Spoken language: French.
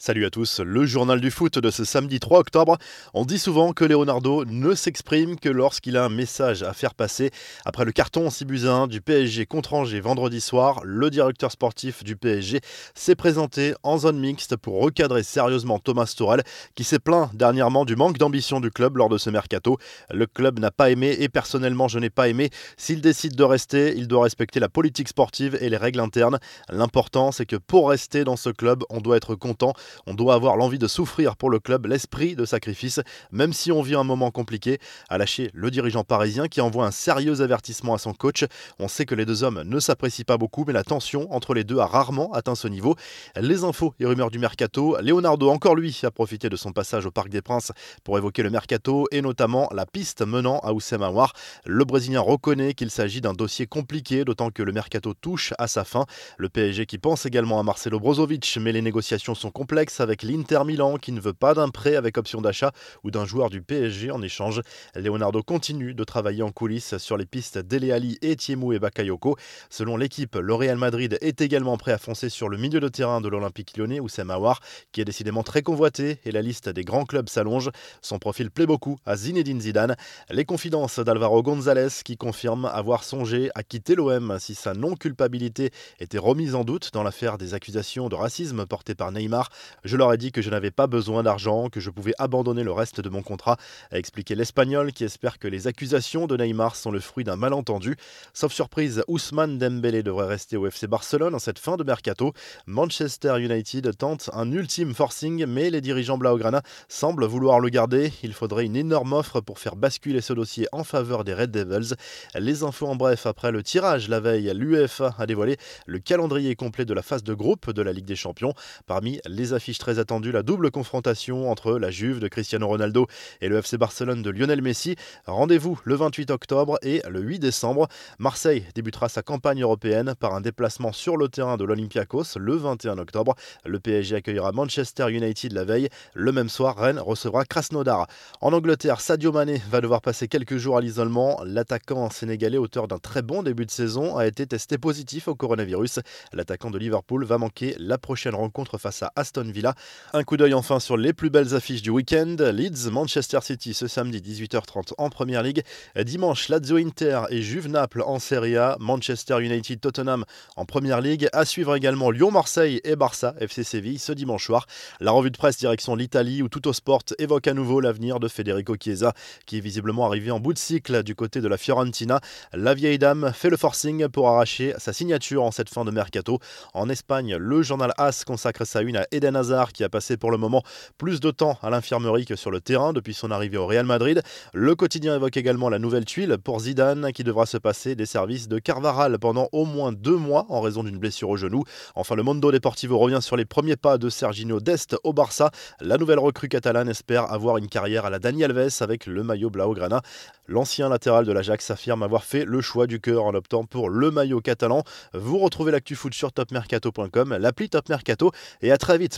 Salut à tous, le journal du foot de ce samedi 3 octobre. On dit souvent que Leonardo ne s'exprime que lorsqu'il a un message à faire passer. Après le carton 6 buts 1 du PSG contre Angers vendredi soir, le directeur sportif du PSG s'est présenté en zone mixte pour recadrer sérieusement Thomas Tuchel qui s'est plaint dernièrement du manque d'ambition du club lors de ce mercato. Le club n'a pas aimé et personnellement je n'ai pas aimé. S'il décide de rester, il doit respecter la politique sportive et les règles internes. L'important c'est que pour rester dans ce club, on doit être content on doit avoir l'envie de souffrir pour le club, l'esprit de sacrifice, même si on vit un moment compliqué, a lâché le dirigeant parisien qui envoie un sérieux avertissement à son coach. On sait que les deux hommes ne s'apprécient pas beaucoup, mais la tension entre les deux a rarement atteint ce niveau. Les infos et rumeurs du mercato, Leonardo, encore lui, a profité de son passage au Parc des Princes pour évoquer le mercato et notamment la piste menant à Oussem Aouar. Le Brésilien reconnaît qu'il s'agit d'un dossier compliqué, d'autant que le mercato touche à sa fin. Le PSG qui pense également à Marcelo Brozovic, mais les négociations sont avec l'Inter Milan qui ne veut pas d'un prêt avec option d'achat ou d'un joueur du PSG en échange. Leonardo continue de travailler en coulisses sur les pistes Dele Ali, Etiemou et Bakayoko. Selon l'équipe, le Real Madrid est également prêt à foncer sur le milieu de terrain de l'Olympique lyonnais, Oussem Aouar, qui est décidément très convoité et la liste des grands clubs s'allonge. Son profil plaît beaucoup à Zinedine Zidane. Les confidences d'Alvaro González qui confirme avoir songé à quitter l'OM si sa non-culpabilité était remise en doute dans l'affaire des accusations de racisme portées par Neymar. Je leur ai dit que je n'avais pas besoin d'argent, que je pouvais abandonner le reste de mon contrat, a expliqué l'Espagnol qui espère que les accusations de Neymar sont le fruit d'un malentendu. Sauf surprise, Ousmane Dembélé devrait rester au FC Barcelone en cette fin de mercato. Manchester United tente un ultime forcing, mais les dirigeants Blaugrana semblent vouloir le garder. Il faudrait une énorme offre pour faire basculer ce dossier en faveur des Red Devils. Les infos en bref, après le tirage la veille, l'UEFA a dévoilé le calendrier complet de la phase de groupe de la Ligue des Champions. Parmi les affiche très attendue la double confrontation entre la Juve de Cristiano Ronaldo et le FC Barcelone de Lionel Messi. Rendez-vous le 28 octobre et le 8 décembre. Marseille débutera sa campagne européenne par un déplacement sur le terrain de l'Olympiakos le 21 octobre. Le PSG accueillera Manchester United la veille. Le même soir, Rennes recevra Krasnodar. En Angleterre, Sadio Mané va devoir passer quelques jours à l'isolement. L'attaquant sénégalais, auteur d'un très bon début de saison, a été testé positif au coronavirus. L'attaquant de Liverpool va manquer la prochaine rencontre face à Aston Villa. Un coup d'œil enfin sur les plus belles affiches du week-end. Leeds, Manchester City ce samedi 18h30 en Première Ligue. Dimanche, Lazio Inter et Juve Naples en Serie A. Manchester United Tottenham en Première Ligue. À suivre également Lyon-Marseille et Barça FC Séville ce dimanche soir. La revue de presse direction l'Italie où Tutto Sport évoque à nouveau l'avenir de Federico Chiesa qui est visiblement arrivé en bout de cycle du côté de la Fiorentina. La vieille dame fait le forcing pour arracher sa signature en cette fin de mercato. En Espagne, le journal AS consacre sa une à Eden Hazard qui a passé pour le moment plus de temps à l'infirmerie que sur le terrain depuis son arrivée au Real Madrid. Le quotidien évoque également la nouvelle tuile pour Zidane qui devra se passer des services de Carvaral pendant au moins deux mois en raison d'une blessure au genou. Enfin, le Mondo Deportivo revient sur les premiers pas de Sergino Dest au Barça. La nouvelle recrue catalane espère avoir une carrière à la Dani Alves avec le maillot Blaugrana. L'ancien latéral de l'Ajax affirme avoir fait le choix du cœur en optant pour le maillot catalan. Vous retrouvez l'actu foot sur topmercato.com, l'appli Top Mercato et à très vite